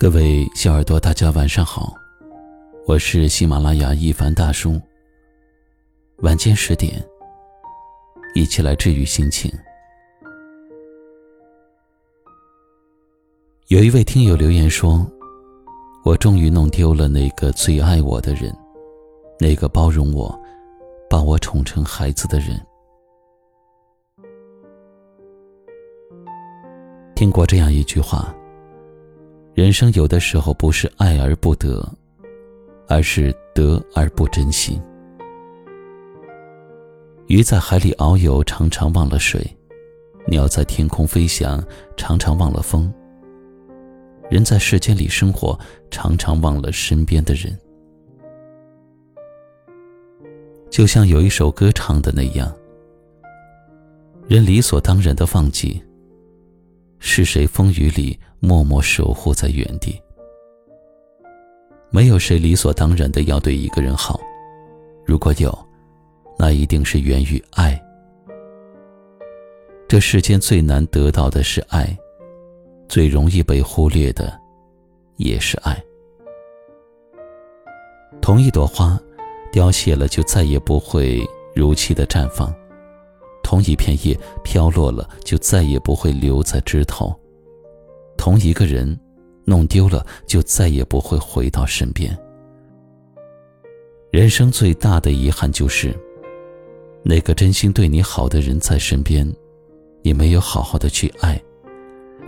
各位小耳朵，大家晚上好，我是喜马拉雅一凡大叔。晚间十点，一起来治愈心情。有一位听友留言说：“我终于弄丢了那个最爱我的人，那个包容我、把我宠成孩子的人。”听过这样一句话。人生有的时候不是爱而不得，而是得而不珍惜。鱼在海里遨游，常常忘了水；鸟在天空飞翔，常常忘了风。人在世间里生活，常常忘了身边的人。就像有一首歌唱的那样：“人理所当然的放弃。”是谁风雨里默默守护在原地？没有谁理所当然的要对一个人好，如果有，那一定是源于爱。这世间最难得到的是爱，最容易被忽略的也是爱。同一朵花，凋谢了就再也不会如期的绽放。同一片叶飘落了，就再也不会留在枝头；同一个人弄丢了，就再也不会回到身边。人生最大的遗憾就是，那个真心对你好的人在身边，你没有好好的去爱，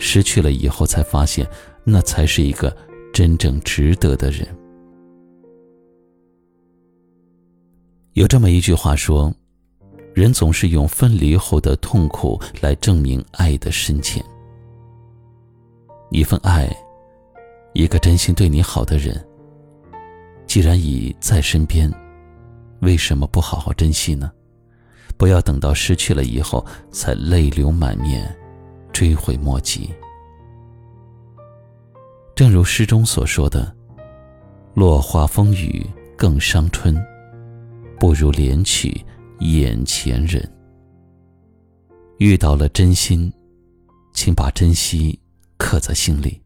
失去了以后才发现，那才是一个真正值得的人。有这么一句话说。人总是用分离后的痛苦来证明爱的深浅。一份爱，一个真心对你好的人，既然已在身边，为什么不好好珍惜呢？不要等到失去了以后才泪流满面、追悔莫及。正如诗中所说的：“落花风雨更伤春，不如怜取。”眼前人遇到了真心，请把珍惜刻在心里。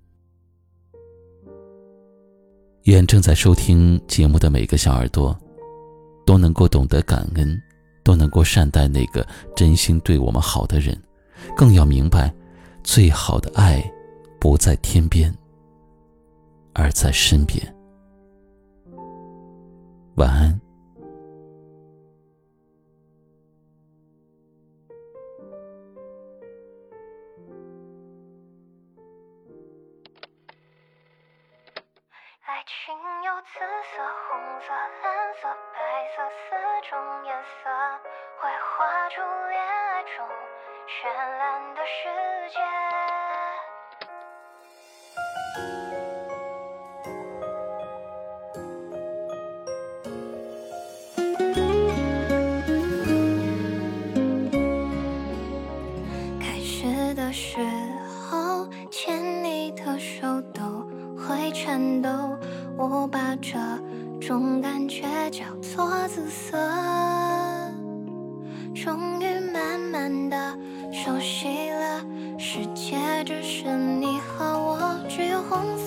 愿正在收听节目的每个小耳朵，都能够懂得感恩，都能够善待那个真心对我们好的人，更要明白，最好的爱不在天边，而在身边。晚安。情有紫色、红色、蓝色、白色四种颜色，会画出恋爱中绚烂的诗把这种感觉叫做紫色，终于慢慢的熟悉了，世界只剩你和我，只有红色